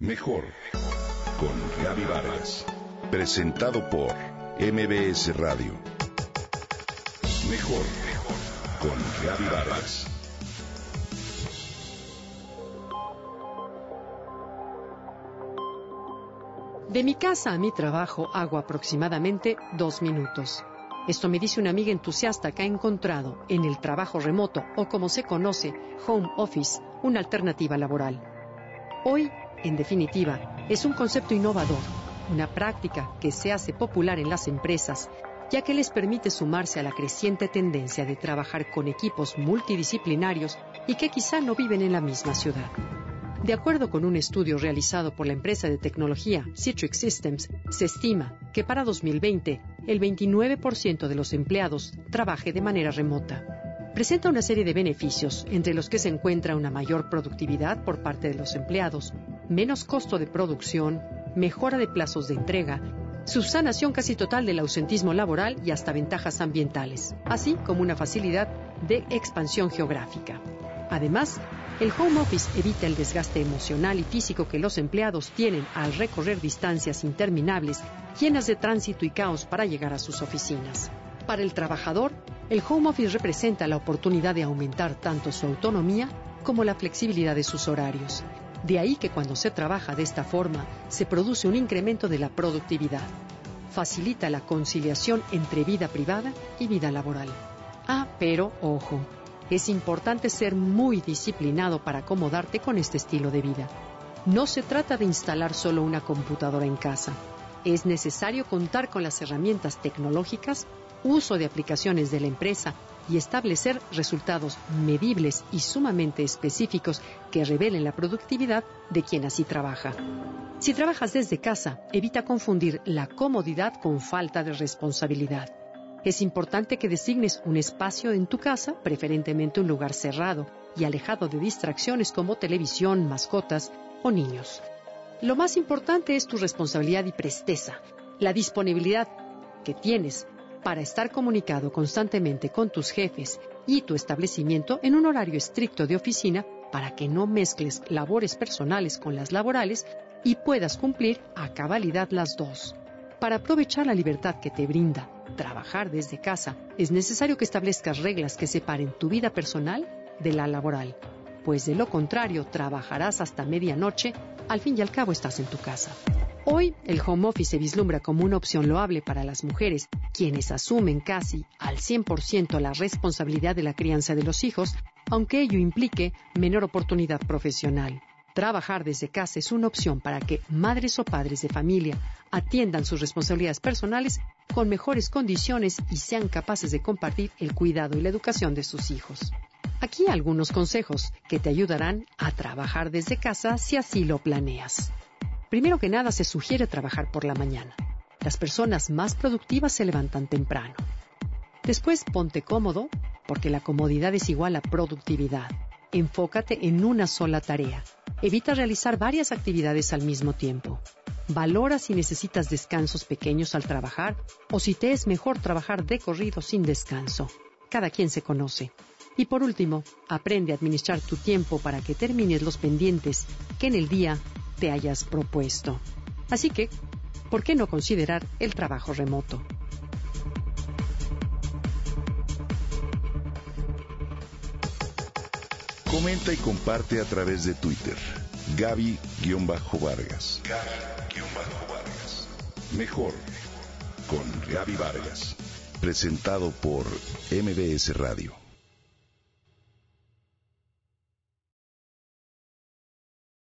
Mejor con Gaby Vargas. Presentado por MBS Radio. Mejor con Gaby Vargas. De mi casa a mi trabajo hago aproximadamente dos minutos. Esto me dice una amiga entusiasta que ha encontrado en el trabajo remoto o como se conoce, home office, una alternativa laboral. Hoy en definitiva, es un concepto innovador, una práctica que se hace popular en las empresas, ya que les permite sumarse a la creciente tendencia de trabajar con equipos multidisciplinarios y que quizá no viven en la misma ciudad. De acuerdo con un estudio realizado por la empresa de tecnología Citrix Systems, se estima que para 2020 el 29% de los empleados trabaje de manera remota. Presenta una serie de beneficios, entre los que se encuentra una mayor productividad por parte de los empleados, menos costo de producción, mejora de plazos de entrega, subsanación casi total del ausentismo laboral y hasta ventajas ambientales, así como una facilidad de expansión geográfica. Además, el home office evita el desgaste emocional y físico que los empleados tienen al recorrer distancias interminables llenas de tránsito y caos para llegar a sus oficinas. Para el trabajador, el home office representa la oportunidad de aumentar tanto su autonomía como la flexibilidad de sus horarios de ahí que cuando se trabaja de esta forma se produce un incremento de la productividad. Facilita la conciliación entre vida privada y vida laboral. Ah, pero ojo, es importante ser muy disciplinado para acomodarte con este estilo de vida. No se trata de instalar solo una computadora en casa. Es necesario contar con las herramientas tecnológicas, uso de aplicaciones de la empresa y establecer resultados medibles y sumamente específicos que revelen la productividad de quien así trabaja. Si trabajas desde casa, evita confundir la comodidad con falta de responsabilidad. Es importante que designes un espacio en tu casa, preferentemente un lugar cerrado y alejado de distracciones como televisión, mascotas o niños. Lo más importante es tu responsabilidad y presteza, la disponibilidad que tienes para estar comunicado constantemente con tus jefes y tu establecimiento en un horario estricto de oficina para que no mezcles labores personales con las laborales y puedas cumplir a cabalidad las dos. Para aprovechar la libertad que te brinda trabajar desde casa, es necesario que establezcas reglas que separen tu vida personal de la laboral, pues de lo contrario trabajarás hasta medianoche, al fin y al cabo estás en tu casa. Hoy el home office se vislumbra como una opción loable para las mujeres, quienes asumen casi al 100% la responsabilidad de la crianza de los hijos, aunque ello implique menor oportunidad profesional. Trabajar desde casa es una opción para que madres o padres de familia atiendan sus responsabilidades personales con mejores condiciones y sean capaces de compartir el cuidado y la educación de sus hijos. Aquí algunos consejos que te ayudarán a trabajar desde casa si así lo planeas. Primero que nada, se sugiere trabajar por la mañana. Las personas más productivas se levantan temprano. Después, ponte cómodo, porque la comodidad es igual a productividad. Enfócate en una sola tarea. Evita realizar varias actividades al mismo tiempo. Valora si necesitas descansos pequeños al trabajar o si te es mejor trabajar de corrido sin descanso. Cada quien se conoce. Y por último, aprende a administrar tu tiempo para que termines los pendientes que en el día te hayas propuesto. Así que, ¿por qué no considerar el trabajo remoto? Comenta y comparte a través de Twitter. Gaby-Vargas. Gaby-Vargas. Mejor con Gaby Vargas. Presentado por MBS Radio.